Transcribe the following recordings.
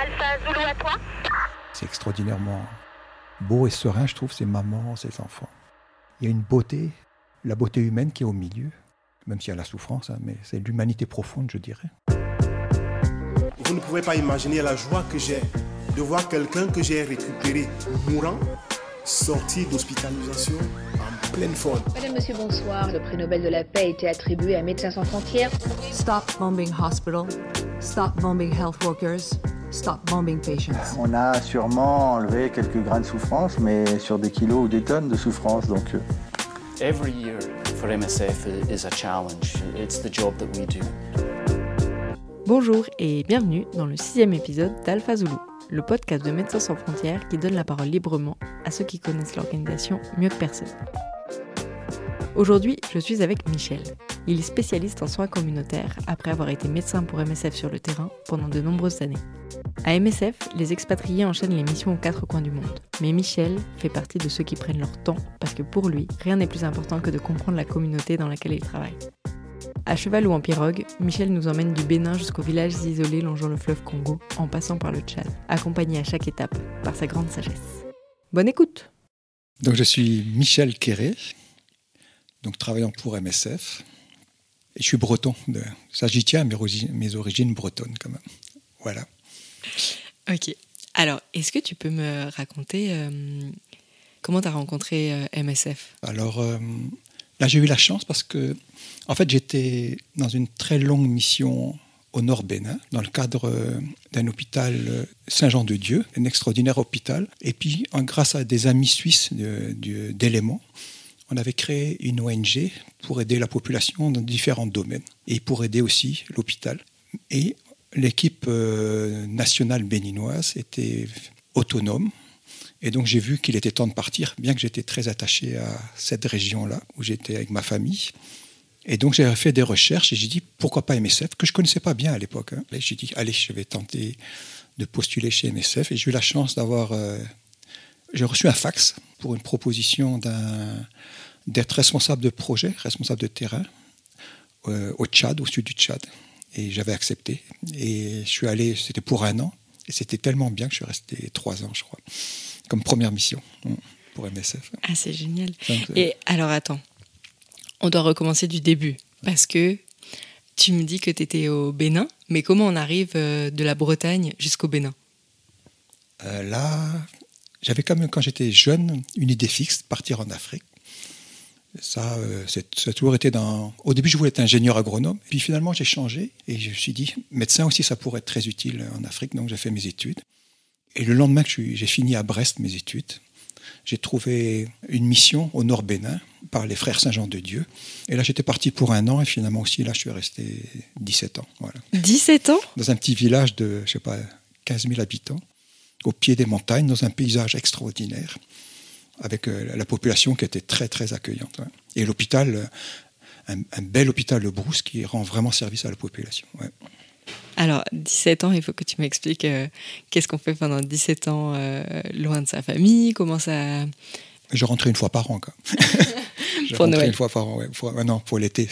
Alpha Zulu à toi. C'est extraordinairement beau et serein, je trouve, ces mamans, ces enfants. Il y a une beauté, la beauté humaine qui est au milieu, même s'il y a la souffrance, hein, mais c'est l'humanité profonde, je dirais. Vous ne pouvez pas imaginer la joie que j'ai de voir quelqu'un que j'ai récupéré mourant sorti d'hospitalisation en pleine forme. Madame, Monsieur, bonsoir. Le prix Nobel de la paix a été attribué à Médecins sans frontières. Stop bombing hospital. Stop bombing health workers. Stop bombing patients. On a sûrement enlevé quelques grains de souffrance, mais sur des kilos ou des tonnes de souffrance. Donc, euh, Every year for MSF is a challenge. It's the job that we do. Bonjour et bienvenue dans le sixième épisode d'Alpha Zulu, le podcast de Médecins sans frontières qui donne la parole librement à ceux qui connaissent l'organisation mieux que personne. Aujourd'hui, je suis avec Michel. Il est spécialiste en soins communautaires après avoir été médecin pour MSF sur le terrain pendant de nombreuses années. À MSF, les expatriés enchaînent les missions aux quatre coins du monde. Mais Michel fait partie de ceux qui prennent leur temps parce que pour lui, rien n'est plus important que de comprendre la communauté dans laquelle il travaille. À cheval ou en pirogue, Michel nous emmène du Bénin jusqu'aux villages isolés longeant le fleuve Congo, en passant par le Tchad, accompagné à chaque étape par sa grande sagesse. Bonne écoute Donc je suis Michel Quéré, donc travaillant pour MSF. Et je suis breton. De... Ça, j'y tiens mes, origines, mes origines bretonnes quand même. Voilà. Ok. Alors, est-ce que tu peux me raconter euh, comment tu as rencontré euh, MSF Alors, euh, là, j'ai eu la chance parce que, en fait, j'étais dans une très longue mission au Nord Bénin, dans le cadre d'un hôpital Saint-Jean-de-Dieu, un extraordinaire hôpital. Et puis, grâce à des amis suisses d'éléments, on avait créé une ONG pour aider la population dans différents domaines et pour aider aussi l'hôpital. Et l'équipe euh, nationale béninoise était autonome. Et donc j'ai vu qu'il était temps de partir, bien que j'étais très attaché à cette région-là, où j'étais avec ma famille. Et donc j'ai fait des recherches et j'ai dit pourquoi pas MSF, que je ne connaissais pas bien à l'époque. Hein. J'ai dit allez, je vais tenter de postuler chez MSF. Et j'ai eu la chance d'avoir... Euh, j'ai reçu un fax pour une proposition d'un d'être responsable de projet, responsable de terrain euh, au Tchad, au sud du Tchad. Et j'avais accepté. Et je suis allé, c'était pour un an. Et c'était tellement bien que je suis resté trois ans, je crois, comme première mission mm, pour MSF. Ah, c'est génial. et alors, attends, on doit recommencer du début. Parce que tu me dis que tu étais au Bénin, mais comment on arrive euh, de la Bretagne jusqu'au Bénin? Euh, Là, j'avais quand même, quand j'étais jeune, une idée fixe, partir en Afrique. Ça, euh, ça a toujours été dans. Au début, je voulais être ingénieur agronome. Puis finalement, j'ai changé et je me suis dit, médecin aussi, ça pourrait être très utile en Afrique. Donc, j'ai fait mes études. Et le lendemain que j'ai fini à Brest mes études, j'ai trouvé une mission au Nord Bénin par les frères Saint-Jean-de-Dieu. Et là, j'étais parti pour un an et finalement aussi, là, je suis resté 17 ans. Voilà. 17 ans? Dans un petit village de, je sais pas, 15 000 habitants, au pied des montagnes, dans un paysage extraordinaire avec euh, la population qui était très très accueillante. Et l'hôpital, un, bel hôpital de Brousse qui rend vraiment service à la population. Alors, 17 ans, il faut que tu m'expliques euh, qu'est-ce qu'on fait pendant 17 ans euh, loin de sa famille, comment ça... Je rentrais une fois par an. Quoi. je pour Noël. une fois par an, ouais. pour, non, pour l'été.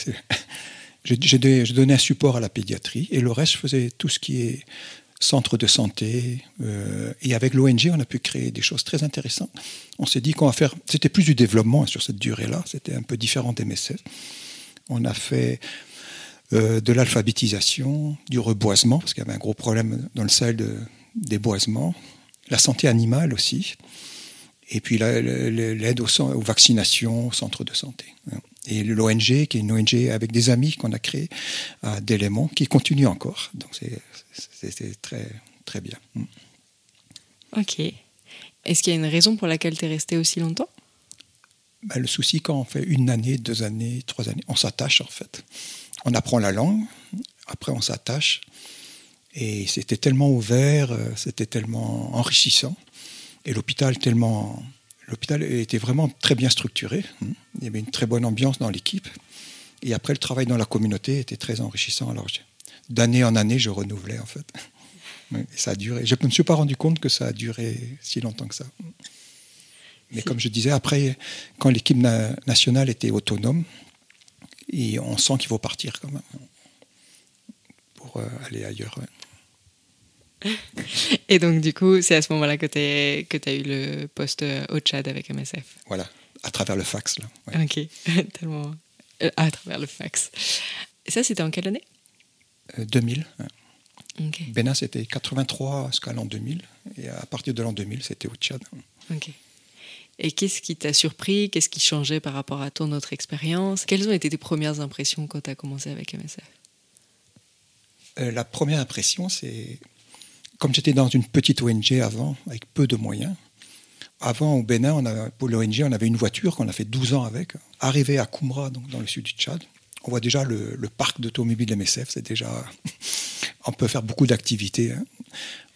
Je, donnais un support à la pédiatrie et le reste, je faisais tout ce qui est centre de santé. Euh, et avec l'ONG, on a pu créer des choses très intéressantes. On s'est dit qu'on va faire. C'était plus du développement sur cette durée-là. C'était un peu différent d'MSF. On a fait euh, de l'alphabétisation, du reboisement, parce qu'il y avait un gros problème dans le Sahel de, des boisements. La santé animale aussi. Et puis l'aide aux, aux vaccinations, aux centres de santé et l'ONG, qui est une ONG avec des amis qu'on a créé à d'éléments, qui continue encore. Donc c'est très, très bien. Mm. Ok. Est-ce qu'il y a une raison pour laquelle tu es resté aussi longtemps? Ben, Le souci, quand on fait une année, deux années, trois années, on s'attache en fait. On apprend la langue, après on s'attache. Et c'était tellement ouvert, euh, c'était tellement enrichissant. Et l'hôpital tellement L'hôpital était vraiment très bien structuré. Hein. Il y avait une très bonne ambiance dans l'équipe. Et après, le travail dans la communauté était très enrichissant. Alors, d'année en année, je renouvelais, en fait. Et ça a duré. Je ne me suis pas rendu compte que ça a duré si longtemps que ça. Mais comme je disais, après, quand l'équipe nationale était autonome, et on sent qu'il faut partir quand même pour euh, aller ailleurs. Et donc, du coup, c'est à ce moment-là que tu as eu le poste euh, au Tchad avec MSF. Voilà, à travers le fax. Là. ouais. Ok, tellement. euh, à travers le fax. Et ça, c'était en quelle année? Euh, 2000. hein. Ok. Bénin, c'était 83 jusqu'à l'an 2000. Et à partir de l'an 2000, c'était au Tchad. Ok. Et qu'est-ce qui t'a surpris? Qu'est-ce qui changeait par rapport à ton autre expérience? Quelles ont été tes premières impressions quand tu as commencé avec MSF Euh, la première impression, c'est comme j'étais dans une petite ONG avant, avec peu de moyens. Avant, au Bénin, pour l'ONG, on avait une voiture qu'on a fait 12 ans avec. Arrivé à Koumra, donc dans le sud du Tchad, on voit déjà le, le parc d'automobile MSF. C'est déjà, on peut faire beaucoup d'activités. hein.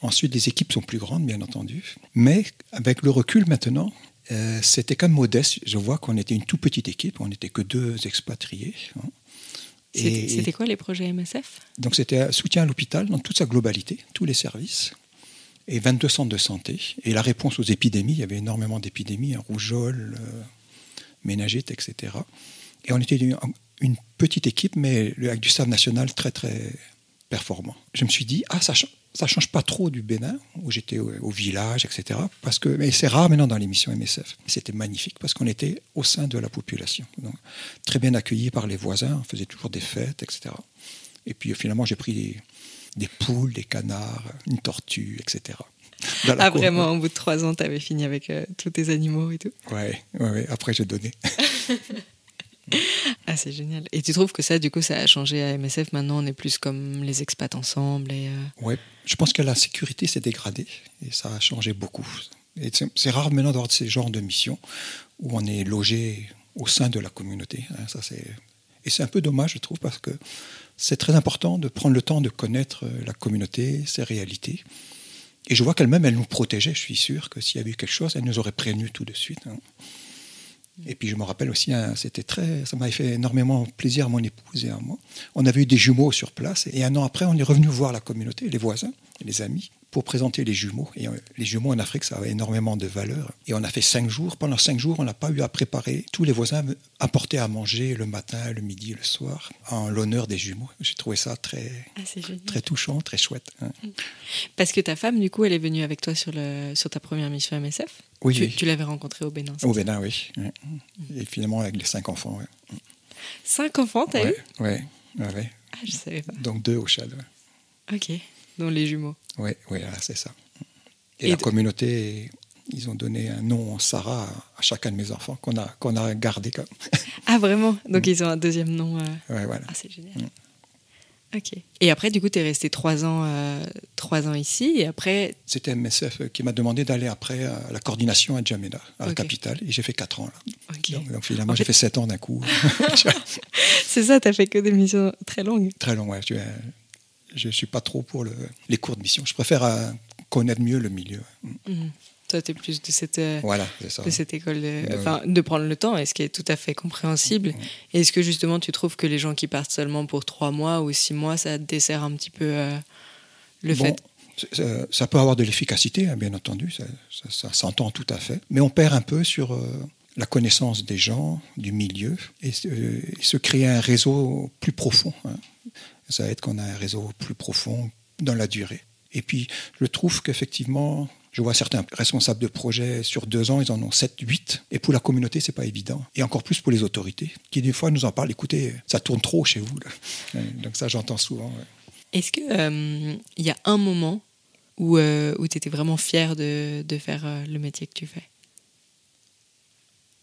Ensuite, les équipes sont plus grandes, bien entendu. Mais avec le recul maintenant, euh, c'était quand même modeste. Je vois qu'on était une toute petite équipe. On n'était que deux expatriés. hein. C'était quoi les projets MSF donc c'était soutien à l'hôpital dans toute sa globalité, tous les services, et 22 centres de santé. Et la réponse aux épidémies, il y avait énormément d'épidémies, hein, rougeole, euh, méningite, etc. Et on était une, une petite équipe, mais le- avec du staff national très très performant. Je me suis dit, ah, ça, ch- ça change pas trop du Bénin, où j'étais au, au village, etc. Parce que, mais c'est rare maintenant dans l'émission MSF. C'était magnifique parce qu'on était au sein de la population. Donc, très bien accueillis par les voisins, on faisait toujours des fêtes, etc. Et puis finalement, j'ai pris des, des poules, des canards, une tortue, etc. Ah, cour. vraiment, au bout de trois ans, tu avais fini avec euh, tous tes animaux et tout Ouais, ouais, ouais. Après, j'ai donné. Ah, c'est génial. Et tu trouves que ça, du coup, ça a changé à MSF Maintenant, on est plus comme les expats ensemble et... euh, Ouais, je pense que la sécurité s'est dégradée et ça a changé beaucoup. Et c'est rare maintenant d'avoir ces genres de missions où on est logé au sein de la communauté. hein, ça. Et c'est un peu dommage, je trouve, parce que c'est très important de prendre le temps de connaître euh, la communauté, ses réalités. Et je vois qu'elle-même, elle nous protégeait. Je suis sûr que s'il y avait eu quelque chose, elle nous aurait prévenu tout de suite. hein. Et puis je me rappelle aussi, hein, c'était très, ça m'avait fait énormément plaisir à mon épouse et à moi. On avait eu des jumeaux sur place et un an après, on est revenu voir la communauté, les voisins, les amis, pour présenter les jumeaux. Et euh, les jumeaux en Afrique, ça avait énormément de valeur. Et on a fait cinq jours. Pendant cinq jours, on n'a pas eu à préparer. Tous les voisins apportaient à manger le matin, le midi, le soir, en l'honneur des jumeaux. J'ai trouvé ça très, Ah, très touchant, très chouette. hein. Parce que ta femme, du coup, elle est venue avec toi sur, le, sur ta première mission MSF Oui, Tu, oui. tu l'avais rencontrée au Bénin Au Bénin, oui. ouais. Et finalement, avec les cinq enfants. Ouais. Cinq enfants, t'as eu? ouais, ouais, ouais, ouais. Ah, je savais pas. Donc deux au Chad. ouais. Ok, dont les jumeaux. Oui, oui, c'est ça. Et, Et la communauté, ils ont donné un nom Sarah à, chacun de mes enfants qu'on a, qu'on a gardé. Comme... Ah, vraiment? Donc, ils ont un deuxième nom. euh, Ouais, voilà. Ah, c'est génial. Mm. Ok. Et après, du coup, tu es resté trois ans, euh, trois ans ici. Et après, C'était MSF qui m'a demandé d'aller après à la coordination à Djamena, à la capitale. Et j'ai fait 4 ans là. Donc, donc finalement, En j'ai fait- fait 7 ans d'un coup. c'est ça, tu as fait que des missions très longues. Très long, ouais. Je ne suis pas trop pour le- les cours de mission. Je préfère euh, connaître mieux le milieu. Mhm. Toi, tu es plus de cette, euh, Voilà, c'est ça. de cette école, de, enfin, de prendre le temps, et ce qui est tout à fait compréhensible. Et Est-ce que justement, tu trouves que les gens qui partent seulement pour trois mois ou six mois, ça dessert un petit peu euh, le Bon, fait? ça, ça peut avoir de l'efficacité, hein, bien entendu, ça, ça- ça s'entend tout à fait, mais on perd un peu sur euh, la connaissance des gens, du milieu, et, euh, et se créer un réseau plus profond. hein. Ça aide qu'on a un réseau plus profond dans la durée. Et puis, je trouve qu'effectivement, je vois certains responsables de projets sur deux ans, ils en ont 7, 8. Et pour la communauté, c'est pas évident. Et encore plus pour les autorités, qui des fois nous en parlent, écoutez, ça tourne trop chez vous. là. Euh, Donc ça, j'entends souvent. ouais. Est-ce qu'il y a un moment où, euh, où tu étais vraiment fier de, de faire euh, le métier que tu fais?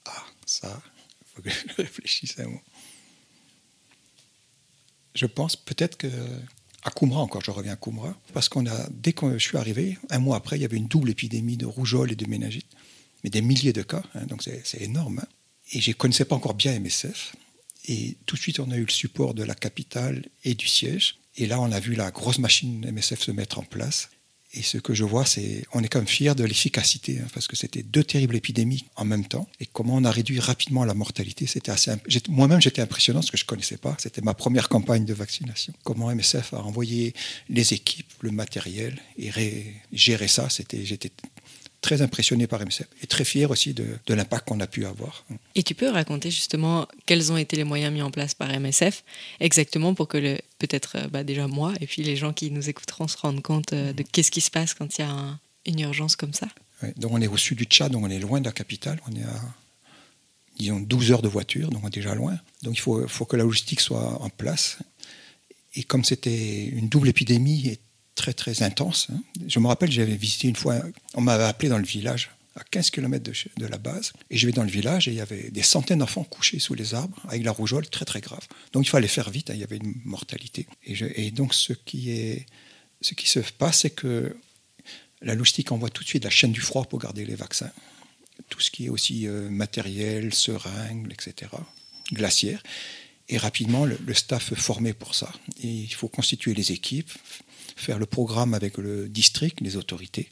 Ah, ça, il faut que je réfléchisse un mot. Je pense peut-être que à encore, je reviens à Koumra, parce qu'on a dès que je suis arrivé, un mois après, il y avait une double épidémie de rougeole et de méningite, mais des milliers de cas, hein, donc c'est c'est énorme. hein. Et je ne connaissais pas encore bien MSF. Et tout de suite, on a eu le support de la capitale et du siège. Et là, on a vu la grosse machine MSF se mettre en place. Et ce que je vois, c'est on est quand même fiers de l'efficacité, hein, parce que c'était deux terribles épidémies en même temps. Et comment on a réduit rapidement la mortalité, c'était assez. Moi-même, j'étais impressionnant, parce que je ne connaissais pas. C'était ma première campagne de vaccination. Comment MSF a envoyé les équipes, le matériel, et ré- gérer ça, j'étais très impressionné par MSF et très fier aussi de, de l'impact qu'on a pu avoir. Et tu peux raconter justement quels ont été les moyens mis en place par MSF, exactement pour que peut-être euh, bah, déjà moi et puis les gens qui nous écouteront se rendent compte euh, de qu'est-ce qui se passe quand il y a un- une urgence comme ça? Ouais, donc on est au sud du Tchad, donc on est loin de la capitale, on est à disons 12 heures de voiture, donc on est déjà loin. Donc il faut, faut que la logistique soit en place. Et comme c'était une double épidémie et très très intense, hein, je me rappelle, j'avais visité une fois, on m'avait appelé dans le village, à 15 km de, de la base, et je vais dans le village et il y avait des centaines d'enfants couchés sous les arbres avec la rougeole très très grave. Donc il fallait faire vite, hein, il y avait une mortalité. Et, donc ce qui, est, ce qui se passe, c'est que la logistique envoie tout de suite la chaîne du froid pour garder les vaccins. Tout ce qui est aussi euh, matériel, seringues, etc., glaciaire. Et rapidement, le, le staff formé pour ça. Et il faut constituer les équipes, faire le programme avec le district, les autorités,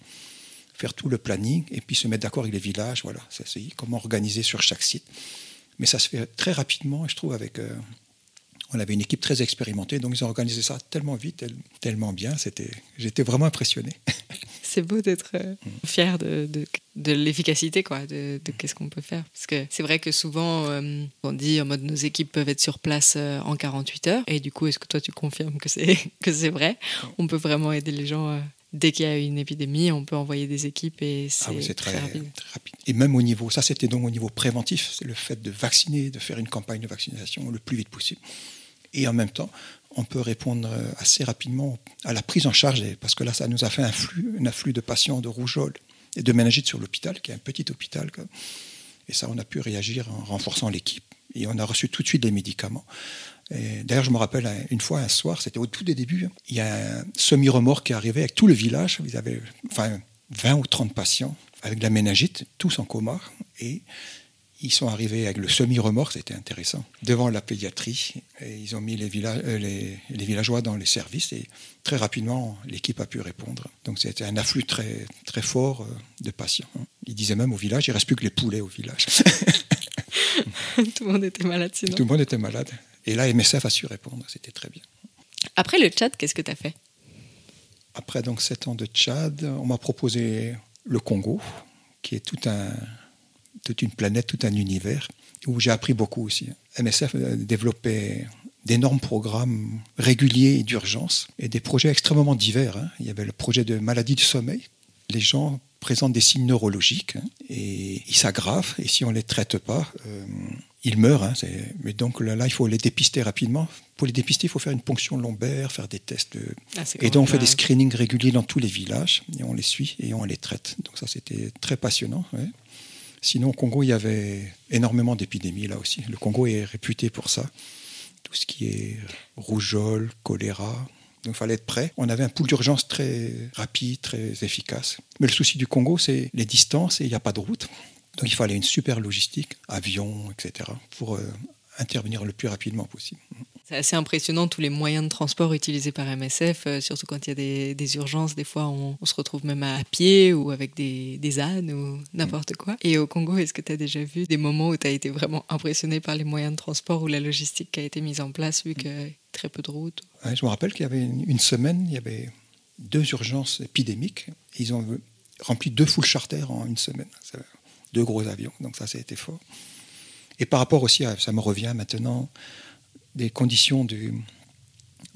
faire tout le planning et puis se mettre d'accord avec les villages. Voilà, c'est comment organiser sur chaque site. Mais ça se fait très rapidement, et je trouve, avec. euh, on avait une équipe très expérimentée, donc ils ont organisé ça tellement vite, tel- tellement bien. J'étais vraiment impressionné. C'est beau d'être euh, fier de, de, de l'efficacité, quoi, de, de qu'est-ce qu'on peut faire. Parce que c'est vrai que souvent, euh, on dit en mode nos équipes peuvent être sur place euh, en 48 heures. Et du coup, est-ce que toi, tu confirmes que c'est, que c'est vrai? On peut vraiment aider les gens. euh, dès qu'il y a une épidémie, on peut envoyer des équipes et c'est, Ah oui, c'est très, très, rapide. très rapide. Et même au niveau, ça c'était donc au niveau préventif, c'est le fait de vacciner, de faire une campagne de vaccination le plus vite possible. Et en même temps, on peut répondre euh, assez rapidement à la prise en charge, des- parce que là, ça nous a fait un flux, un afflux de patients de rougeole et de méningite sur l'hôpital, qui est un petit hôpital. Et ça, on a pu réagir en renforçant l'équipe. Et on a reçu tout de suite les médicaments. D'ailleurs, je me rappelle un- une fois, un soir, c'était au tout des débuts, il y a un semi-remorque qui est arrivé avec tout le village. Ils avaient enfin, 20 ou 30 patients avec de la méningite, tous en coma. Et ils sont arrivés avec le semi-remorque, c'était intéressant, devant la pédiatrie. Et ils ont mis les, villa- euh, les- les villageois dans les services et très rapidement, l'équipe a pu répondre. Donc c'était un afflux très, très fort euh, de patients. Ils disaient même au village, il ne reste plus que les poulets au village. Tout le monde était malade sinon. Tout le monde était malade. Et là, MSF a su répondre, c'était très bien. Après le chat, qu'est-ce que tu as fait? Après donc sept ans de Tchad, on m'a proposé le Congo, qui est tout un, toute une planète, tout un univers, où j'ai appris beaucoup aussi. MSF a développé d'énormes programmes réguliers et d'urgence, et des projets extrêmement divers. hein. Il y avait le projet de maladie du sommeil. Les gens présentent des signes neurologiques, hein, et ils s'aggravent, et si on ne les traite pas, euh, ils meurent. hein. Mais donc là, là, il faut les dépister rapidement. Pour les dépister, il faut faire une ponction lombaire, faire des tests Ah, et donc on fait des screenings réguliers dans tous les villages et on les suit et on les traite. Donc ça c'était très passionnant. ouais. Sinon au Congo il y avait énormément d'épidémies là aussi. Le Congo est réputé pour ça. Tout ce qui est rougeole, choléra. Donc il fallait être prêt. On avait un pool d'urgence très rapide, très efficace. Mais le souci du Congo c'est les distances et il n'y a pas de route. Donc il fallait une super logistique, avion, etc. pour euh, intervenir le plus rapidement possible. C'est assez impressionnant tous les moyens de transport utilisés par MSF, euh, surtout quand il y a des, des urgences. Des fois, on, on se retrouve même à pied ou avec des, des ânes ou n'importe quoi. Et au Congo, est-ce que tu as déjà vu des moments où tu as été vraiment impressionné par les moyens de transport ou la logistique qui a été mise en place, vu qu'il y a très peu de routes? Ouais, je me rappelle qu'il y avait une, une semaine, il y avait deux urgences épidémiques. Ils ont rempli deux full charters en une semaine. Deux gros avions. Donc ça, ça a été fort. Et par rapport aussi à, ça me revient maintenant, des conditions du,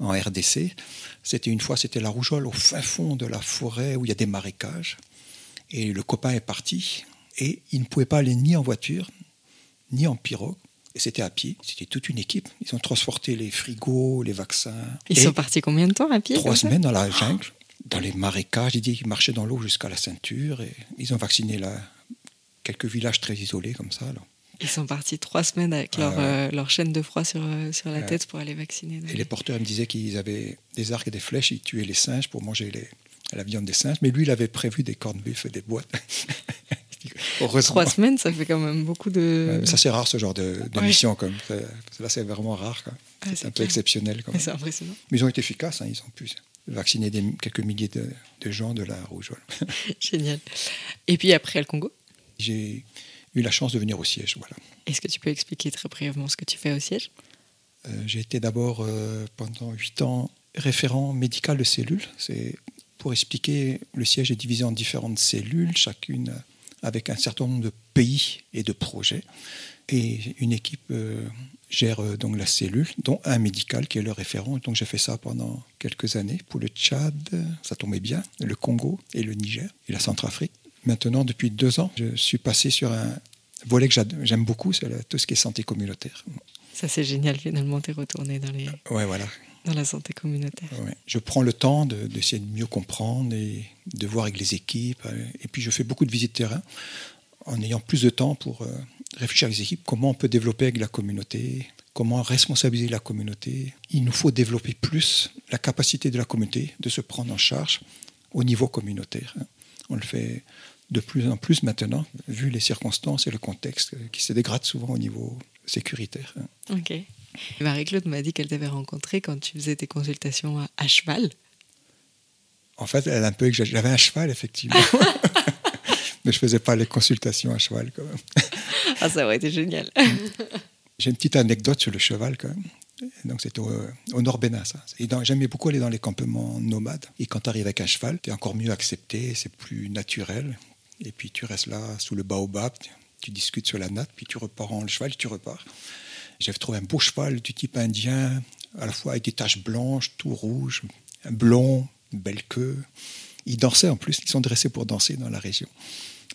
en RDC. C'était une fois, c'était la rougeole au fin fond de la forêt où il y a des marécages. Et le copain est parti. Et il ne pouvait pas aller ni en voiture, ni en pirogue. Et c'était à pied. C'était toute une équipe. Ils ont transporté les frigos, les vaccins. Ils Et sont partis combien de temps à pied trois semaines dans la jungle, dans les marécages. Ils qu'ils marchaient dans l'eau jusqu'à la ceinture. Et ils ont vacciné là, quelques villages très isolés comme ça. Ils sont partis trois semaines avec leur, Ah euh, leur chaîne de froid sur, euh, sur la tête pour aller vacciner. Et les porteurs me disaient qu'ils avaient des arcs et des flèches. Ils tuaient les singes pour manger les, la viande des singes. Mais lui, il avait prévu des corned beef et des boîtes. Trois semaines, ça fait quand même beaucoup de. Ouais, ça, c'est rare ce genre de, de Ouais. mission. Comme. Ça- Là, c'est vraiment rare. Ah, c'est un peu exceptionnel. C'est impressionnant. Mais ils ont été efficaces. hein, Ils ont pu vacciner des, quelques milliers de, de gens de la rougeole. Génial. Et puis après le Congo, J'ai eu la chance de venir au siège. Voilà. est-ce que tu peux expliquer très brièvement ce que tu fais au siège? Euh, j'ai été d'abord euh, pendant huit ans référent médical de cellules. C'est pour expliquer, le siège est divisé en différentes cellules, chacune avec un certain nombre de pays et de projets. Et une équipe euh, gère donc la cellule, dont un médical qui est le référent. Donc j'ai fait ça pendant quelques années pour le Tchad, ça tombait bien, le Congo et le Niger et la Centrafrique. Maintenant, depuis deux ans, je suis passé sur un volet que j'aime beaucoup, c'est tout ce qui est santé communautaire. Ça c'est génial finalement, tu es retourné dans les... Ouais, voilà dans la santé communautaire. Je prends le temps d'essayer de, mieux comprendre et de voir avec les équipes. Et puis je fais beaucoup de visites terrain en ayant plus de temps pour euh, réfléchir avec les équipes comment on peut développer avec la communauté, comment responsabiliser la communauté. Il nous faut développer plus la capacité de la communauté de se prendre en charge au niveau communautaire. On le fait de plus en plus maintenant, vu les circonstances et le contexte qui se dégrade souvent au niveau sécuritaire. Ok. Marie-Claude m'a dit qu'elle t'avait rencontré quand tu faisais tes consultations à, cheval. En fait, elle a un peu J'avais un cheval, effectivement. Mais je faisais pas les consultations à cheval, quand même. ah, ça aurait été génial. J'ai une petite anecdote sur le cheval, quand même. Donc, c'était au, au, Nord Bénin, ça. J'aimais beaucoup aller dans les campements nomades. Et quand tu arrives avec un cheval, tu es encore mieux accepté, c'est plus naturel. Et puis, tu restes là, sous le baobab, tu discutes sur la natte, puis tu repars en cheval, tu repars. J'avais trouvé un beau cheval du type indien, à la fois avec des taches blanches, tout rouge, blond, belle queue. Ils dansaient en plus, ils sont dressés pour danser dans la région.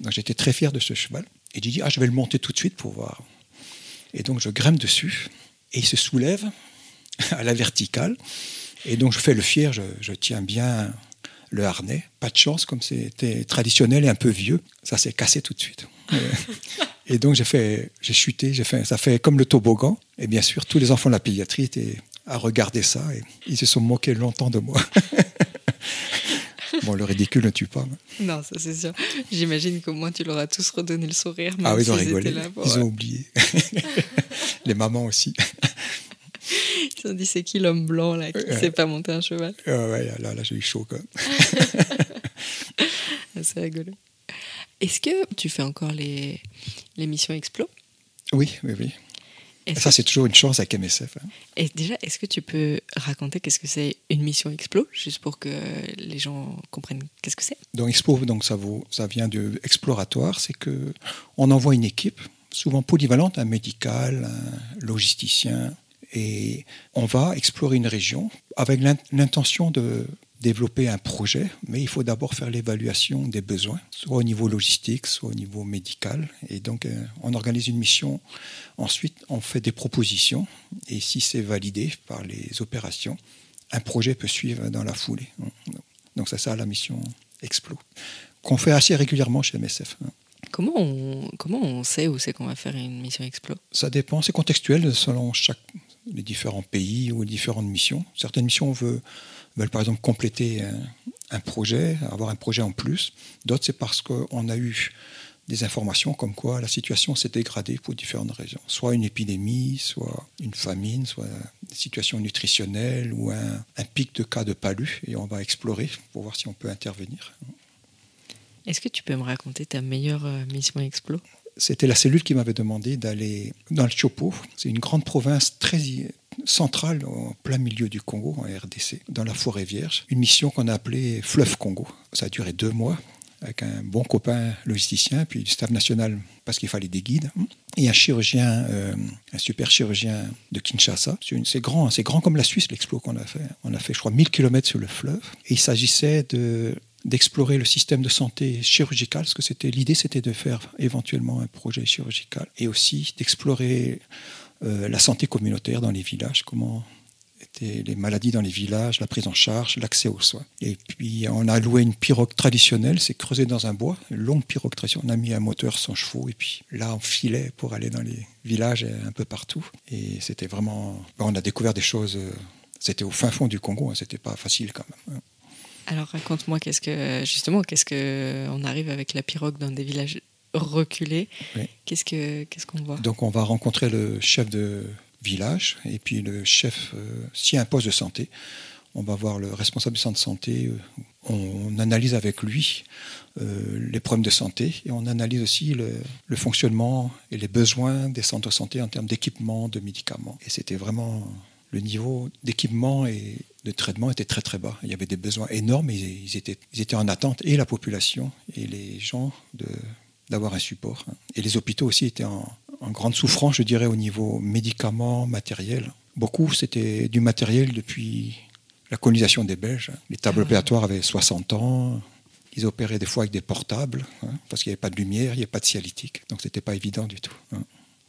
Donc j'étais très fier de ce cheval. Et j'ai dit, ah, je vais le monter tout de suite pour voir. Et donc je grimpe dessus, et il se soulève à la verticale. Et donc je fais le fier, je tiens bien le harnais. Pas de chance, comme c'était traditionnel et un peu vieux, ça s'est cassé tout de suite. Et donc j'ai fait, j'ai chuté, j'ai fait, ça fait comme le toboggan. Et bien sûr, tous les enfants de la pédiatrie étaient à regarder ça et ils se sont moqués longtemps de moi. bon, le ridicule ne tue pas. Non, ça c'est sûr. J'imagine qu'au moins tu leur as tous redonné le sourire. ah oui, ils ont rigolé. Ils, ont oublié. les mamans aussi. Ils ont dit c'est qui l'homme blanc là qui ne sait pas monter un cheval? ouais, là, là j'ai eu chaud quand même. Ah, c'est rigolo. Est-ce que tu fais encore les, les missions Explo? Oui, oui, oui. Ça, c'est toujours une chance avec MSF. Hein. Et déjà, est-ce que tu peux raconter qu'est-ce que c'est une mission Explo, juste pour que les gens comprennent qu'est-ce que c'est? Donc, Explo, donc, ça, vaut, ça vient de exploratoire, c'est qu'on envoie une équipe, souvent polyvalente, un médical, un logisticien, et on va explorer une région avec l'intention de développer un projet, mais il faut d'abord faire l'évaluation des besoins, soit au niveau logistique, soit au niveau médical. Et donc, euh, on organise une mission. Ensuite, on fait des propositions. Et si c'est validé par les opérations, un projet peut suivre dans la foulée. Donc, c'est ça la mission Explo, qu'on fait assez régulièrement chez MSF. Comment on, comment on sait où c'est qu'on va faire une mission Explo? Ça dépend, c'est contextuel selon chaque, les différents pays ou les différentes missions. Certaines missions, veulent par exemple compléter un, projet, avoir un projet en plus. D'autres, c'est parce qu'on a eu des informations comme quoi la situation s'est dégradée pour différentes raisons. Soit une épidémie, soit une famine, soit une situation nutritionnelle ou un, pic de cas de palud. Et on va explorer pour voir si on peut intervenir. Est-ce que tu peux me raconter ta meilleure euh, mission Explo C'était la cellule qui m'avait demandé d'aller dans le Chopo. C'est une grande province très centrale, en plein milieu du Congo, en RDC, dans la forêt vierge. Une mission qu'on a appelée Fleuve Congo. Ça a duré deux mois avec un bon copain logisticien, puis du staff national parce qu'il fallait des guides, et un chirurgien, euh, un super chirurgien de Kinshasa. C'est grand, c'est grand comme la Suisse l'explo qu'on a fait. On a fait, je crois, 1000 km sur le fleuve, et il s'agissait de d'explorer le système de santé chirurgical, parce que c'était l'idée, c'était de faire éventuellement un projet chirurgical, et aussi d'explorer euh, la santé communautaire dans les villages, comment étaient les maladies dans les villages, la prise en charge, l'accès aux soins. Et puis on a loué une pirogue traditionnelle, c'est creusé dans un bois, une longue pirogue traditionnelle. On a mis un moteur sans chevaux et puis là on filait pour aller dans les villages un peu partout. Et c'était vraiment, on a découvert des choses. Euh, c'était au fin fond du Congo, hein, c'était pas facile quand même. Alors raconte-moi, qu'est-ce que justement, qu'est-ce que on arrive avec la pirogue dans des villages reculer. Qu'est-ce que qu'est-ce qu'on voit? Donc on va rencontrer le chef de village et puis le chef, euh, s'il y a un poste de santé, on va voir le responsable du centre de santé. Euh, on, analyse avec lui euh, les problèmes de santé et on analyse aussi le, fonctionnement et les besoins des centres de santé en termes d'équipement, de médicaments. Et c'était vraiment le niveau d'équipement et de traitement était très très bas. Il y avait des besoins énormes et ils étaient, ils étaient en attente, et la population et les gens, d'avoir un support. Et les hôpitaux aussi étaient en, grande souffrance, je dirais, au niveau médicaments, matériel. Beaucoup, c'était du matériel depuis la colonisation des Belges. Les tables opératoires avaient 60 ans. Ils opéraient des fois avec des portables, hein, parce qu'il n'y avait pas de lumière, il n'y avait pas de cialytique. Donc, c'était pas évident du tout. hein.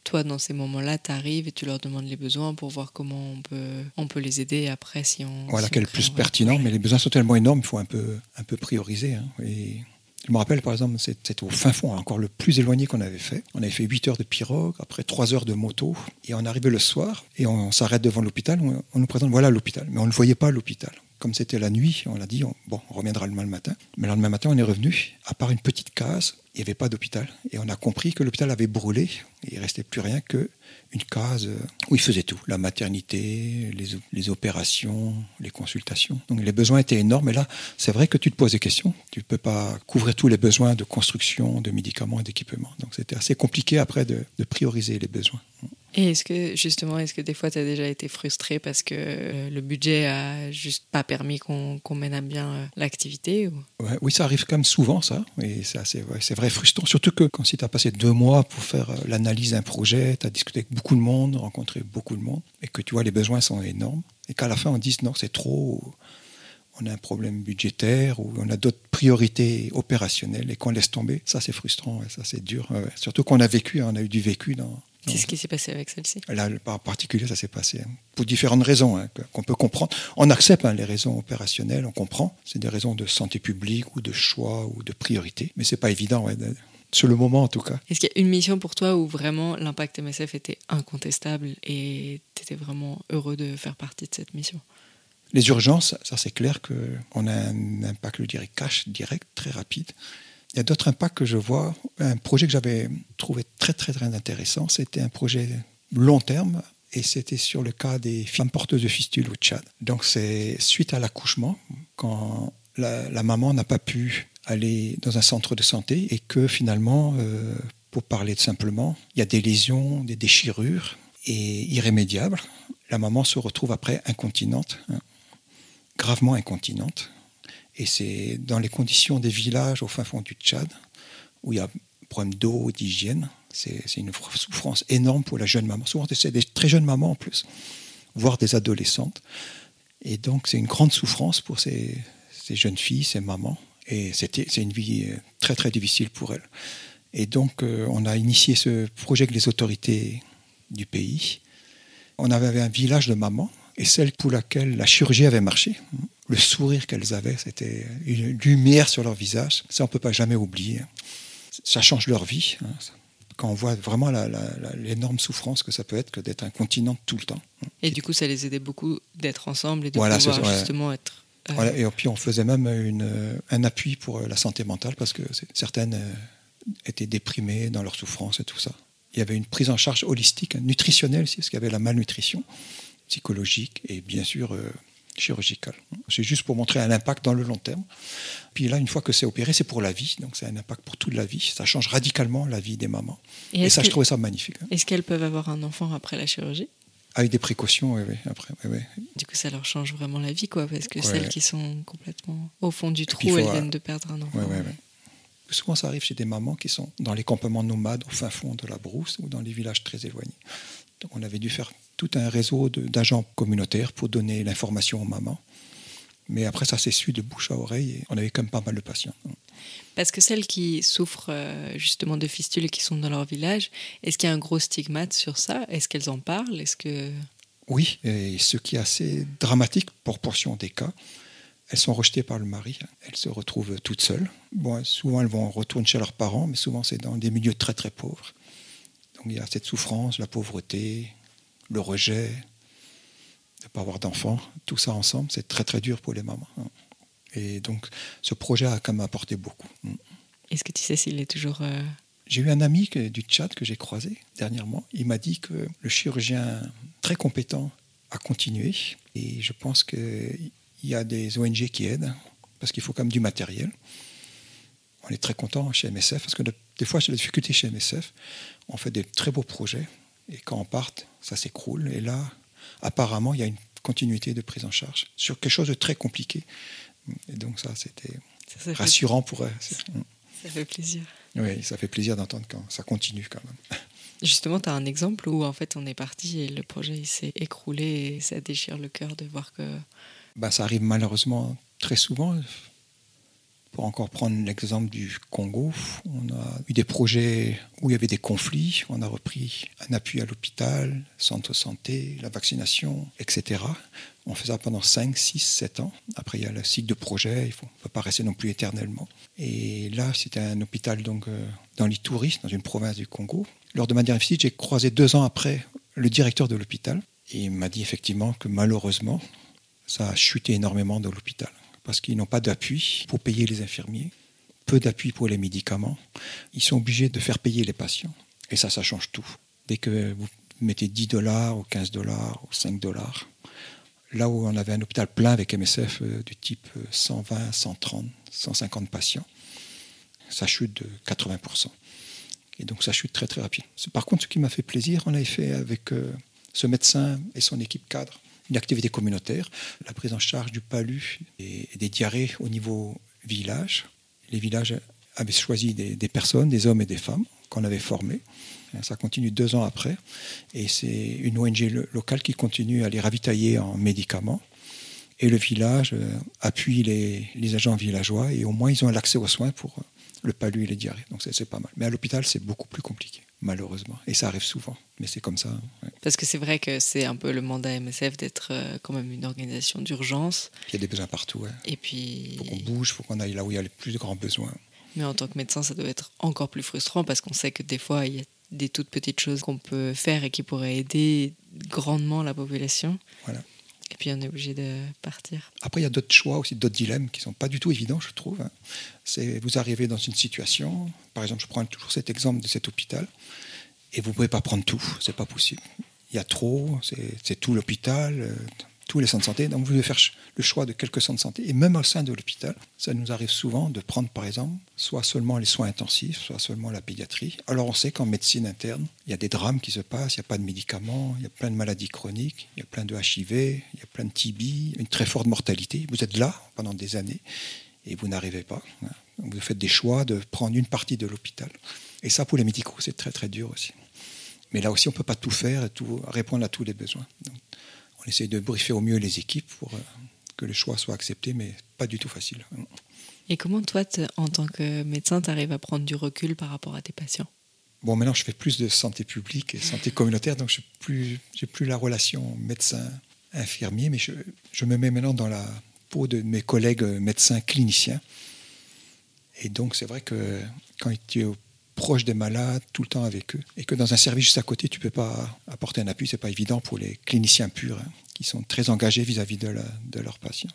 Toi, dans ces moments-là, tu arrives et tu leur demandes les besoins pour voir comment on peut, on peut les aider après si on. Voilà, si quel est le crée plus pertinent, projet. mais les besoins sont tellement énormes, il faut un peu, un peu prioriser. hein. Et je me rappelle, par exemple, c'était au fin fond, encore le plus éloigné qu'on avait fait. On avait fait 8 heures de pirogue, après 3 heures de moto, et on arrivait le soir, et on, s'arrête devant l'hôpital, on, on nous présente, voilà l'hôpital. Mais on ne voyait pas l'hôpital. Comme c'était la nuit, on a dit, on- bon, on reviendra le lendemain matin. Mais le lendemain matin, on est revenu, à part une petite case, il n'y avait pas d'hôpital. Et on a compris que l'hôpital avait brûlé, et il restait plus rien que une case euh, où il faisait tout, la maternité, les, opérations, les consultations. Donc les besoins étaient énormes, et là, c'est vrai que tu te poses des questions. Tu ne peux pas couvrir tous les besoins de construction, de médicaments et d'équipements. Donc c'était assez compliqué après de prioriser les besoins. Et est-ce que, justement, est-ce que des fois tu as déjà été frustré parce que euh, le budget a juste pas permis qu'on qu'on mène à bien euh, l'activité oui, ça arrive quand même souvent, ça. Et c'est vrai frustrant. Surtout que quand si tu as passé deux mois pour faire euh, l'analyse d'un projet, tu as discuté avec beaucoup de monde, rencontré beaucoup de monde, et que tu vois les besoins sont énormes, et qu'à la fin on dise non, c'est trop, on a un problème budgétaire, ou on a d'autres priorités opérationnelles, et qu'on laisse tomber, ça c'est frustrant, ça c'est dur. Surtout qu'on a vécu, hein, on a eu du vécu dans. Qu'est-ce qui s'est passé avec celle-ci? Là, en particulier, ça s'est passé hein, pour différentes raisons hein, qu'on peut comprendre. On accepte hein, les raisons opérationnelles, on comprend. C'est des raisons de santé publique ou de choix ou de priorité, mais c'est pas évident. ouais, sur le moment, en tout cas. Est-ce qu'il y a une mission pour toi où vraiment l'impact MSF était incontestable et tu étais vraiment heureux de faire partie de cette mission? Les urgences, ça c'est clair qu'on a un impact, je dirais, cash direct, très rapide. Il y a d'autres impacts que je vois. Un projet que j'avais trouvé très très très intéressant, c'était un projet long terme et c'était sur le cas des femmes porteuses de fistules au Tchad. Donc c'est suite à l'accouchement, quand la, maman n'a pas pu aller dans un centre de santé et que finalement, euh, pour parler simplement, il y a des lésions, des déchirures et irrémédiables. La maman se retrouve après incontinente, hein, gravement incontinente. Et c'est dans les conditions des villages au fin fond du Tchad, où il y a problème d'eau, d'hygiène. C'est une souffrance énorme pour la jeune maman. Souvent, c'est des très jeunes mamans en plus, voire des adolescentes. Et donc, c'est une grande souffrance pour ces, jeunes filles, ces mamans. Et c'est une vie euh, très, très difficile pour elles. Et donc, euh, on a initié ce projet avec les autorités du pays. On avait un village de mamans, et celle pour laquelle la chirurgie avait marché, le sourire qu'elles avaient, c'était une lumière sur leur visage. Ça, on ne peut pas jamais oublier. Ça change leur vie. hein. Quand on voit vraiment l'énorme souffrance que ça peut être que d'être incontinent tout le temps. Et du coup, ça les aidait beaucoup d'être ensemble et de Voilà, pouvoir ouais. justement être. euh, Voilà, et puis on faisait même une, un appui pour euh, la santé mentale parce que certaines euh, étaient déprimées dans leur souffrance et tout ça. Il y avait une prise en charge holistique, hein, nutritionnelle aussi, parce qu'il y avait la malnutrition, psychologique et bien sûr euh, chirurgicale. C'est juste pour montrer un impact dans le long terme. Puis là, une fois que c'est opéré, c'est pour la vie, donc c'est un impact pour toute la vie. Ça change radicalement la vie des mamans. Et ça, je trouvais ça magnifique. hein. Est-ce qu'elles peuvent avoir un enfant après la chirurgie? Avec des précautions, oui, oui, après. oui, oui. Du coup, ça leur change vraiment la vie, quoi, parce que Ouais. celles qui sont complètement au fond du trou, elles euh, viennent de perdre un enfant. Ouais. Souvent, ça arrive chez des mamans qui sont dans les campements nomades au fin fond de la brousse ou dans les villages très éloignés. Donc, on avait dû faire tout un réseau d'agents communautaires pour donner l'information aux mamans. Mais après, ça s'est su de bouche à oreille et on avait quand même pas mal de patients. Parce que celles qui souffrent euh, justement de fistules et qui sont dans leur village, est-ce qu'il y a un gros stigmate sur ça? Est-ce qu'elles en parlent? Est-ce que Oui, et ce qui est assez dramatique, proportion des cas, elles sont rejetées par le mari. Elles se retrouvent toutes seules. Bon, souvent, elles vont retourner chez leurs parents, mais souvent, c'est dans des milieux très, très pauvres. Donc, il y a cette souffrance, la pauvreté, le rejet, de ne pas avoir d'enfants. Tout ça ensemble, c'est très, très dur pour les mamans. Et donc, ce projet a quand même apporté beaucoup. Est-ce que tu sais s'il est toujours euh, J'ai eu un ami que- du Tchad que j'ai croisé dernièrement. Il m'a dit que le chirurgien très compétent a continué. Et je pense qu'il y a des ONG qui aident, parce qu'il faut quand même du matériel. On est très content chez MSF, parce que de- des fois, j'ai des difficultés chez MSF. On fait des très beaux projets, et quand on part, ça s'écroule. Et là, apparemment, il y a une continuité de prise en charge sur quelque chose de très compliqué. Et donc ça, c'était rassurant pour eux. ça fait plaisir. Oui, ça fait plaisir d'entendre quand ça continue quand même. Justement, tu as un exemple où en fait on est parti et le projet s'est écroulé et ça déchire le cœur de voir que. Ben, ça arrive malheureusement très souvent. Pour encore prendre l'exemple du Congo, on a eu des projets où il y avait des conflits. On a repris un appui à l'hôpital, centre santé, la vaccination, etc. On fait ça pendant 5, 6, 7 ans. Après, il y a le cycle de projet. Il ne peut pas rester non plus éternellement. Et là, c'était un hôpital donc, euh, dans l'Itouris, dans une province du Congo. Lors de ma dernière visite, j'ai croisé deux ans après le directeur de l'hôpital. Et il m'a dit effectivement que malheureusement, ça a chuté énormément dans l'hôpital parce qu'ils n'ont pas d'appui pour payer les infirmiers, peu d'appui pour les médicaments. Ils sont obligés de faire payer les patients. Et ça, ça change tout. Dès que vous mettez 10 dollars ou 15 dollars ou 5 dollars, là où on avait un hôpital plein avec MSF euh, du type euh, 120, 130, 150 patients, ça chute de 80%. Et donc ça chute très très rapide. Par contre, ce qui m'a fait plaisir, on avait fait avec euh, ce médecin et son équipe cadre une activité communautaire, la prise en charge du palu et, des diarrhées au niveau village. Les villages avaient choisi des, personnes, des hommes et des femmes qu'on avait formés. Ça continue deux ans après. Et c'est une ONG lo- locale qui continue à les ravitailler en médicaments. Et le village euh, appuie les, les agents villageois et au moins ils ont l'accès aux soins pour le palu et les diarrhées. Donc c'est pas mal. Mais à l'hôpital, c'est beaucoup plus compliqué, malheureusement. Et ça arrive souvent. Mais c'est comme ça. ouais. Parce que c'est vrai que c'est un peu le mandat MSF d'être euh, quand même une organisation d'urgence. Il y a des besoins partout. ouais. Et puis. Il faut qu'on bouge, il faut qu'on aille là où il y a les plus grands besoins. Mais en tant que médecin, ça doit être encore plus frustrant parce qu'on sait que des fois, il y a des toutes petites choses qu'on peut faire et qui pourraient aider grandement la population. Voilà. Et puis on est obligé de partir. Après, il y a d'autres choix aussi, d'autres dilemmes qui ne sont pas du tout évidents, je trouve. hein. C'est vous arrivez dans une situation, par exemple, je prends toujours cet exemple de cet hôpital, et vous ne pouvez pas prendre tout, c'est pas possible. Il y a trop, c'est tout l'hôpital, euh, tous les centres de santé, donc vous devez faire le choix de quelques centres de santé, et même au sein de l'hôpital, ça nous arrive souvent de prendre, par exemple, soit seulement les soins intensifs, soit seulement la pédiatrie. Alors on sait qu'en médecine interne, il y a des drames qui se passent, il n'y a pas de médicaments, il y a plein de maladies chroniques, il y a plein de HIV, il y a plein de TB, une très forte mortalité. Vous êtes là pendant des années et vous n'arrivez pas. hein. Vous faites des choix de prendre une partie de l'hôpital. Et ça, pour les médicaux, c'est très très dur aussi. Mais là aussi, on ne peut pas tout faire et tout, répondre à tous les besoins. Donc, essaye de briefer au mieux les équipes pour euh, que le choix soit accepté, mais pas du tout facile. Et comment toi, en tant que médecin, tu arrives à prendre du recul par rapport à tes patients? Bon, maintenant, je fais plus de santé publique et santé communautaire, donc je n'ai plus la relation médecin-infirmier, mais je, je me mets maintenant dans la peau de mes collègues médecins cliniciens. Et donc, c'est vrai que quand tu es au- proche des malades, tout le temps avec eux, et que dans un service juste à côté, tu ne peux pas apporter un appui, c'est pas évident pour les cliniciens purs, hein, qui sont très engagés vis-à-vis de, la- de leurs patients.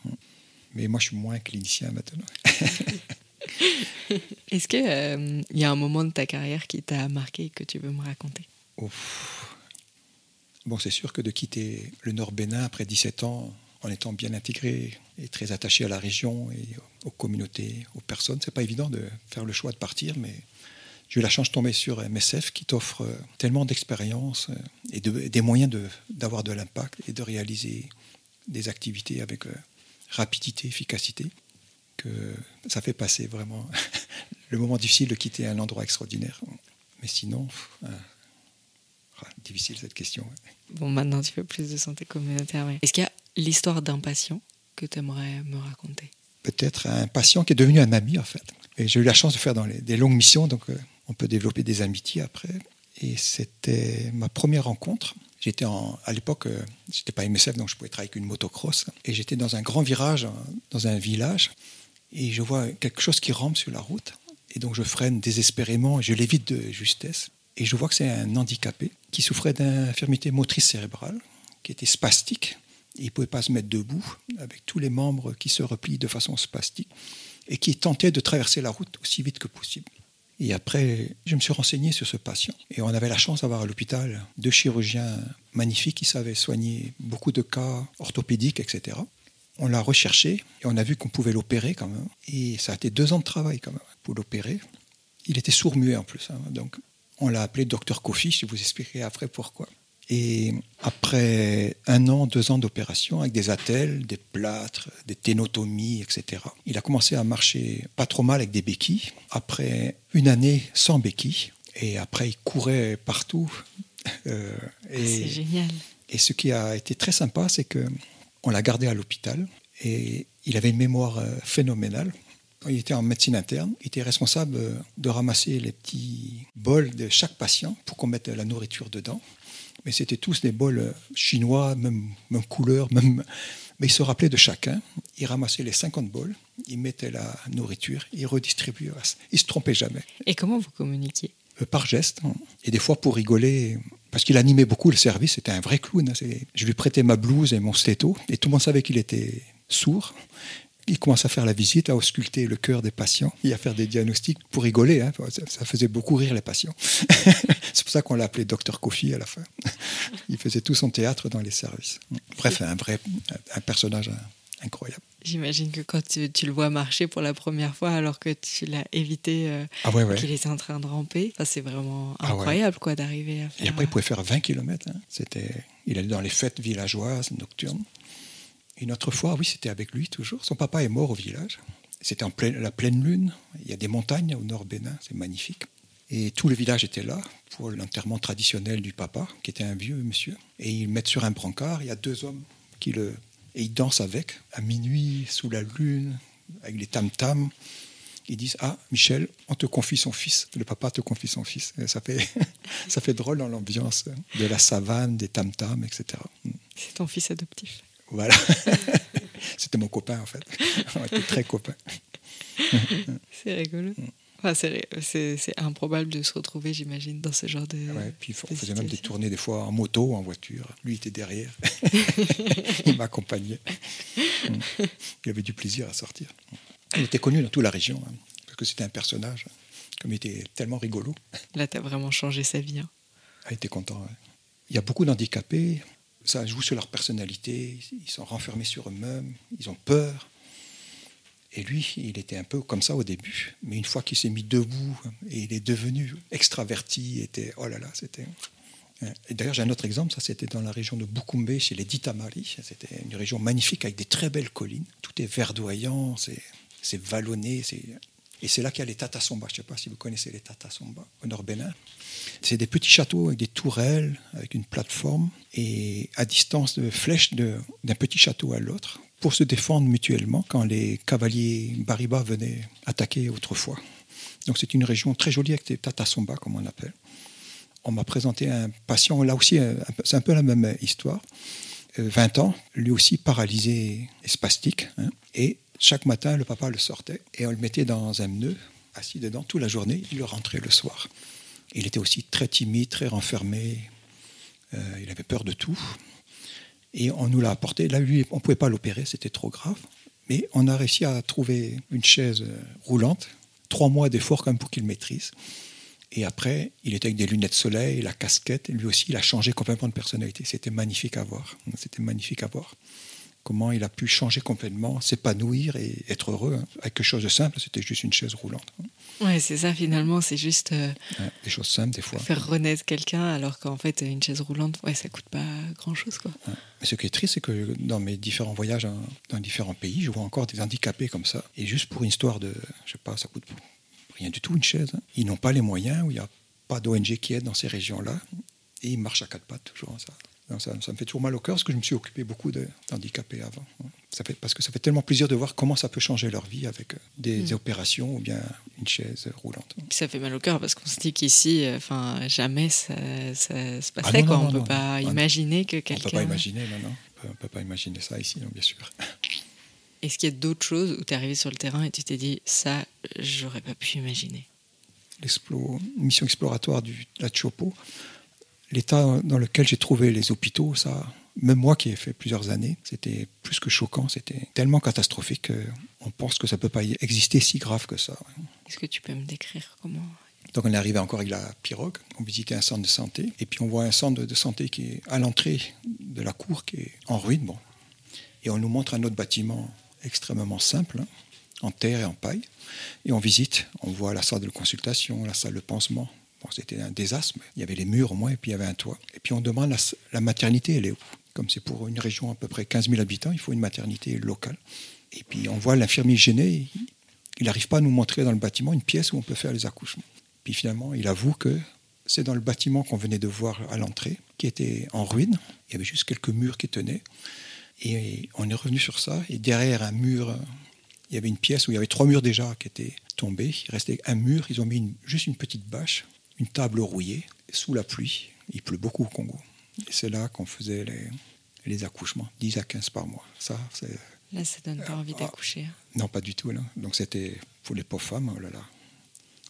Mais moi, je suis moins clinicien maintenant. Est-ce qu'il y a un moment de ta carrière qui t'a marqué et que tu veux me raconter? Ouf. Bon, c'est sûr que de quitter le Nord Bénin après 17 ans, en étant bien intégré et très attaché à la région et aux communautés, aux personnes, c'est pas évident de faire le choix de partir, mais j'ai eu la chance de tomber sur MSF qui t'offre euh, tellement d'expérience euh, et de- des moyens d'avoir de, l'impact et de réaliser des activités avec euh, rapidité, efficacité, que ça fait passer vraiment le moment difficile de quitter un endroit extraordinaire. Mais sinon, euh, ah, difficile cette question. Bon, maintenant tu fais plus de santé communautaire. mais Est-ce qu'il y a l'histoire d'un patient que tu aimerais me raconter? Peut-être un patient qui est devenu un ami en fait. Et j'ai eu la chance de faire dans les- des longues missions, donc euh, on peut développer des amitiés après. Et c'était ma première rencontre. J'étais à l'époque, euh, j'étais pas MSF, donc je pouvais travailler avec une motocross. Et j'étais dans un grand virage, hein, dans un village, et je vois quelque chose qui rampe sur la route. Et donc je freine désespérément, je l'évite de justesse. Et je vois que c'est un handicapé qui souffrait d'infirmité motrice cérébrale, qui était spastique. Il ne pouvait pas se mettre debout, avec tous les membres qui se replient de façon spastique, et qui tentait de traverser la route aussi vite que possible. Et après, je me suis renseigné sur ce patient. Et on avait la chance d'avoir à l'hôpital deux chirurgiens magnifiques qui savaient soigner beaucoup de cas orthopédiques, etc. On l'a recherché et on a vu qu'on pouvait l'opérer quand même. Et ça a été deux ans de travail quand même pour l'opérer. Il était sourd-muet en plus. hein. Donc on l'a appelé docteur Kofi, je vous expliquerai après pourquoi. Et après un an, deux ans d'opération, avec des attelles, des plâtres, des ténotomies, etc., il a commencé à marcher pas trop mal avec des béquilles. Après une année sans béquilles, et après il courait partout. Euh, c'est génial. Et ce qui a été très sympa, c'est que on l'a gardé à l'hôpital et il avait une mémoire euh, phénoménale. Il était en médecine interne, il était responsable de ramasser les petits bols de chaque patient pour qu'on mette la nourriture dedans. Mais c'était tous des bols euh, chinois, même, même couleur, même... mais il se rappelait de chacun. Il ramassait les 50 bols, il mettait la nourriture, il redistribuait. Il se trompait jamais. Et comment vous communiquiez? Par geste. Hein. Et des fois pour rigoler, parce qu'il animait beaucoup le service, c'était un vrai clown. Hein. Je lui prêtais ma blouse et mon stéto, et tout le monde savait qu'il était sourd. Il commence à faire la visite, à ausculter le cœur des patients et à faire des diagnostics pour rigoler. Hein. Ça, faisait beaucoup rire les patients. C'est pour ça qu'on l'a appelé Docteur Kofi à la fin. Il faisait tout son théâtre dans les services. Bref, un vrai un personnage incroyable. J'imagine que quand tu, le vois marcher pour la première fois alors que tu l'as évité euh, ah qu'il était en train de ramper, c'est vraiment ah incroyable quoi d'arriver à faire... Et après il pouvait faire 20 km. Hein. C'était, il allait dans les fêtes villageoises nocturnes. Une autre fois, oui, c'était avec lui toujours. Son papa est mort au village. C'était en pleine, la pleine lune. Il y a des montagnes au nord Bénin, c'est magnifique. Et tout le village était là pour l'enterrement traditionnel du papa, qui était un vieux monsieur. Et ils mettent sur un brancard. Il y a deux hommes qui le et ils dansent avec, à minuit, sous la lune, avec les tam-tams. Ils disent Ah, Michel, on te confie son fils. Le papa te confie son fils. ça, fait, ça fait drôle dans l'ambiance de la savane, des tam-tams, etc. C'est ton fils adoptif. Voilà. C'était mon copain, en fait. On était très copains. C'est rigolo. c'est improbable de se retrouver, j'imagine, dans ce genre de. Ouais, puis on faisait même des tournées des fois en moto, en voiture. Lui était derrière. il m'accompagnait. il avait du plaisir à sortir. Il était connu dans toute la région, hein, parce que c'était un personnage, comme il était tellement rigolo. Là, tu as vraiment changé sa vie. Hein. Ah, il était content. Il y a beaucoup d'handicapés. Ça joue sur leur personnalité. Ils sont renfermés sur eux-mêmes. Ils ont peur. Et lui, il était un peu comme ça au début, mais une fois qu'il s'est mis debout et il est devenu extraverti, était oh là là, c'était. Et d'ailleurs, j'ai un autre exemple, ça c'était dans la région de Bukumbe, chez les Ditamari. C'était une région magnifique avec des très belles collines. Tout est verdoyant, c'est vallonné. Et c'est là qu'il y a les Tatasomba. Je ne sais pas si vous connaissez les Tatasomba au Nord Bénin. C'est des petits châteaux avec des tourelles, avec une plateforme, et à distance de flèche d'un petit château à l'autre pour se défendre mutuellement quand les cavaliers Bariba venaient attaquer autrefois. Donc c'est une région très jolie avec des tatasomba, comme on appelle. On m'a présenté un patient, là aussi, c'est un peu la même histoire. 20 euh, ans, lui aussi paralysé et spastique. Hein. et chaque matin, le papa le sortait et on le mettait dans un nœud, assis dedans toute la journée. Il le rentrait le soir. Il était aussi très timide, très renfermé. Euh, il avait peur de tout. Et on nous l'a apporté. Là, lui, on ne pouvait pas l'opérer, c'était trop grave. Mais on a réussi à trouver une chaise roulante. Trois mois d'effort quand même pour qu'il maîtrise. Et après, il était avec des lunettes soleil, la casquette. Et lui aussi, il a changé complètement de personnalité. C'était magnifique à voir. C'était magnifique à voir comment il a pu changer complètement, s'épanouir et être heureux hein. avec quelque chose de simple. C'était juste une chaise roulante. Ouais, c'est ça finalement, c'est juste euh, des choses simples des fois. Faire renaître quelqu'un alors qu'en fait une chaise roulante, ouais, ça coûte pas grand chose quoi. Mais ce qui est triste, c'est que dans mes différents voyages dans différents pays, je vois encore des handicapés comme ça. Et juste pour une histoire de, je sais pas, ça coûte rien du tout une chaise. Hein. Ils n'ont pas les moyens, il n'y a pas d'ONG qui aide dans ces régions-là, et ils marchent à quatre pattes toujours. Ça. Ça, me fait toujours mal au cœur parce que je me suis occupé beaucoup d'handicapés avant. Ça fait, parce que ça fait tellement plaisir de voir comment ça peut changer leur vie avec euh, des hmm. opérations ou bien une chaise roulante. Ça fait mal au cœur parce qu'on se dit qu'ici, euh, jamais ça, se ah passerait. on ne peut pas imaginer que quelqu'un. On ne peut pas imaginer, non, non. On ne peut pas imaginer ça ici, bien sûr. Est-ce qu'il y a d'autres choses où tu es arrivé sur le terrain et tu t'es dit, ça, j'aurais pas pu imaginer? Mission exploratoire du, la Chopo l'état dans lequel j'ai trouvé les hôpitaux, ça, même moi qui ai fait plusieurs années, c'était plus que choquant, c'était tellement catastrophique qu'on pense que ça ne peut pas exister si grave que ça. Est-ce que tu peux me décrire comment? Donc on est arrivé encore avec la pirogue, on visitait un centre de santé, et puis on voit un centre de santé qui est à l'entrée de la cour, qui est en ruine. Bon. Et on nous montre un autre bâtiment extrêmement simple, hein, en terre et en paille. Et on visite, on voit la salle de consultation, la salle de pansement, C'était un désastre, mais il y avait les murs au moins, et puis il y avait un toit. Et puis on demande la, maternité, elle est où? Comme c'est pour une région à peu près 15 000 habitants, il faut une maternité locale. Et puis on voit l'infirmier gêné, il n'arrive pas à nous montrer dans le bâtiment une pièce où on peut faire les accouchements. Puis finalement, il avoue que c'est dans le bâtiment qu'on venait de voir à l'entrée, qui était en ruine. Il y avait juste quelques murs qui tenaient. Et on est revenu sur ça. Et derrière un mur, il y avait une pièce où il y avait trois murs déjà qui étaient tombés. Il restait un mur. Ils ont mis juste une petite bâche, une table rouillée, sous la pluie. Il pleut beaucoup au Congo. Et c'est là qu'on faisait les, les accouchements, 10 à 15 par mois. Ça. Là, ça donne pas envie Ah. d'accoucher. hein. Non, pas du tout. Là. Donc c'était pour les pauvres femmes. Oh là là.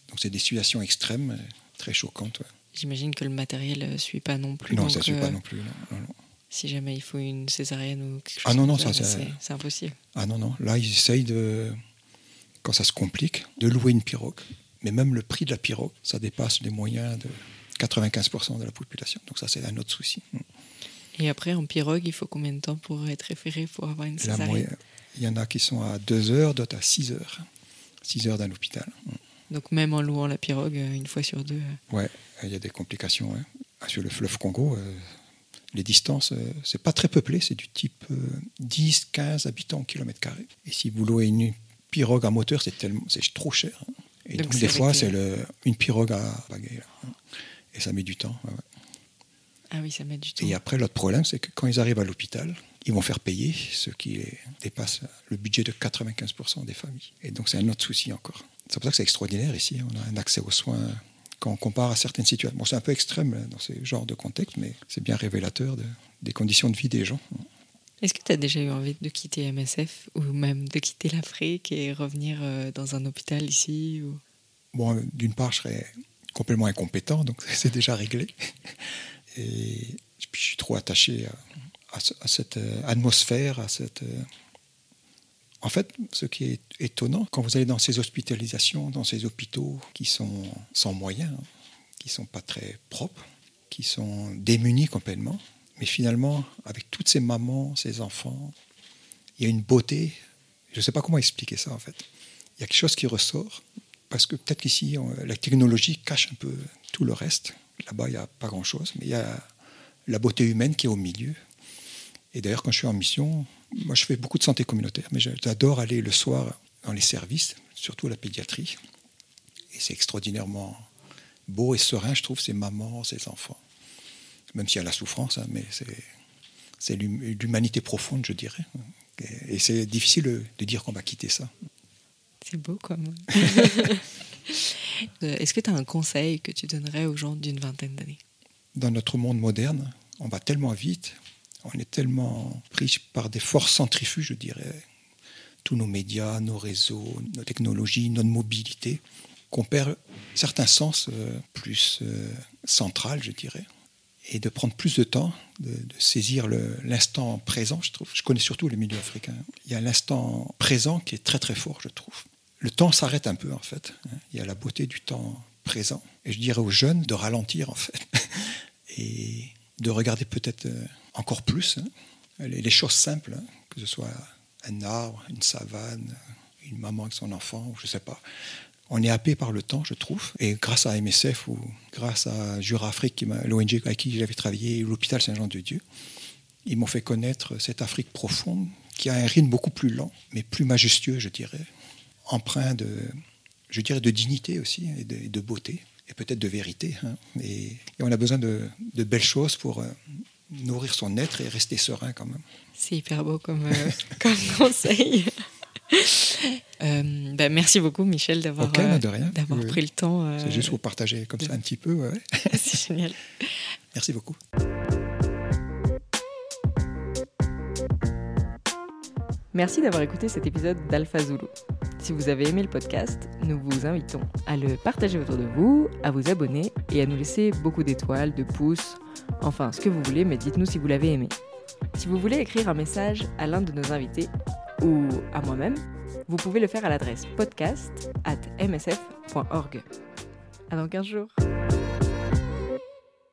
Donc c'est des situations extrêmes, euh, très choquantes. ouais. J'imagine que le matériel ne suit pas non plus. Non, donc, ça ne suit euh, pas non plus. non, non, non. Si jamais il faut une césarienne ou quelque chose Ah non, comme non, ça, ça- c'est c'est impossible. Ah non, non. Là, ils essayent de, quand ça se complique, de louer une pirogue. Mais même le prix de la pirogue, ça dépasse les moyens de 95% de la population. Donc ça, c'est un autre souci. Et après, en pirogue, il faut combien de temps pour être référé pour avoir une césarienne il y en a qui sont à 2 heures, d'autres à 6 heures. 6 heures d'un hôpital. Donc même en louant la pirogue euh, une fois sur deux. euh, Ouais, il y a des complications. ouais. Ah, Sur le fleuve Congo, euh, les distances, euh, c'est pas très peuplé, c'est du type euh, 10, 15 habitants au kilomètre carré. Et si vous louez une pirogue à moteur, c'est tellement, c'est trop cher. hein. Et Donc des fois, c'est le- une pirogue à hein. Et ça met du temps. ouais. Ah oui, ça met du temps. Et après, l'autre problème, c'est que quand ils arrivent à l'hôpital, ils vont faire payer ce qui dépasse le budget de 95% des familles. Et donc, c'est un autre souci encore. C'est pour ça que c'est extraordinaire ici. On a un accès aux soins quand on compare à certaines situations. Bon, c'est un peu extrême hein, dans ce genre de contexte, mais c'est bien révélateur de- des conditions de vie des gens. Est-ce que tu as déjà eu envie de quitter MSF ou même de quitter l'Afrique et revenir euh, dans un hôpital ici. Bon, d'une part, je serais complètement incompétent, donc c'est déjà réglé. Et puis, je suis trop attaché à, à ce- à cette euh, atmosphère, à cette. euh, En fait, ce qui est étonnant, quand vous allez dans ces hospitalisations, dans ces hôpitaux qui sont sans moyens, qui sont pas très propres, qui sont démunis complètement, mais finalement, avec toutes ces mamans, ces enfants, il y a une beauté. Je ne sais pas comment expliquer ça en fait. Il y a quelque chose qui ressort parce que peut-être qu'ici, la technologie cache un peu tout le reste. Là-bas, il n'y a pas grand-chose, mais il y a la beauté humaine qui est au milieu. Et d'ailleurs, quand je suis en mission, moi, je fais beaucoup de santé communautaire, mais j'adore aller le soir dans les services, surtout la pédiatrie. Et c'est extraordinairement beau et serein, je trouve, ces mamans, ces enfants. Même s'il y a la souffrance, hein, mais c'est c'est l'hum- l'humanité profonde, je dirais. Et, et c'est difficile de- dire qu'on va quitter ça. C'est beau comme. Est-ce que tu as un conseil que tu donnerais aux gens d'une vingtaine d'années? Dans notre monde moderne, on va tellement vite, on est tellement pris par des forces centrifuges, je dirais, tous nos médias, nos réseaux, nos technologies, notre mobilité, qu'on perd certains sens euh, plus euh, central, je dirais, et de prendre plus de temps, de, saisir l'instant présent, je trouve. Je connais surtout le milieu africain. Il y a l'instant présent qui est très très fort, je trouve. Le temps s'arrête un peu, en fait. hein. Il y a la beauté du temps présent. Et je dirais aux jeunes de ralentir, en fait, et de regarder peut-être euh, encore plus hein, les, choses simples, hein, que ce soit un arbre, une savane, une maman avec son enfant, ou je sais pas. On est happé par le temps, je trouve. Et grâce à MSF ou grâce à Jura Afrique, qui m'a- l'ONG avec qui j'avais travaillé, l'hôpital Saint-Jean-de-Dieu, ils m'ont fait connaître cette Afrique profonde qui a un rythme beaucoup plus lent, mais plus majestueux, je dirais, empreint de, je dirais, de dignité aussi et de, et de beauté et peut-être de vérité. hein. Et, on a besoin de, belles choses pour euh, nourrir son être et rester serein quand même. C'est hyper beau comme, euh, comme conseil. Euh, bah, merci beaucoup, Michel, d'avoir euh, d'avoir Oui. pris le temps. euh, C'est juste pour partager comme ça un petit peu. ouais. C'est génial. Merci beaucoup. Merci d'avoir écouté cet épisode d'Alpha Zulu. Si vous avez aimé le podcast, nous vous invitons à le partager autour de vous, à vous abonner et à nous laisser beaucoup d'étoiles, de pouces, enfin ce que vous voulez, mais dites-nous si vous l'avez aimé. Si vous voulez écrire un message à l'un de nos invités ou à moi-même, vous pouvez le faire à l'adresse podcast at msf.org. À dans 15 jours.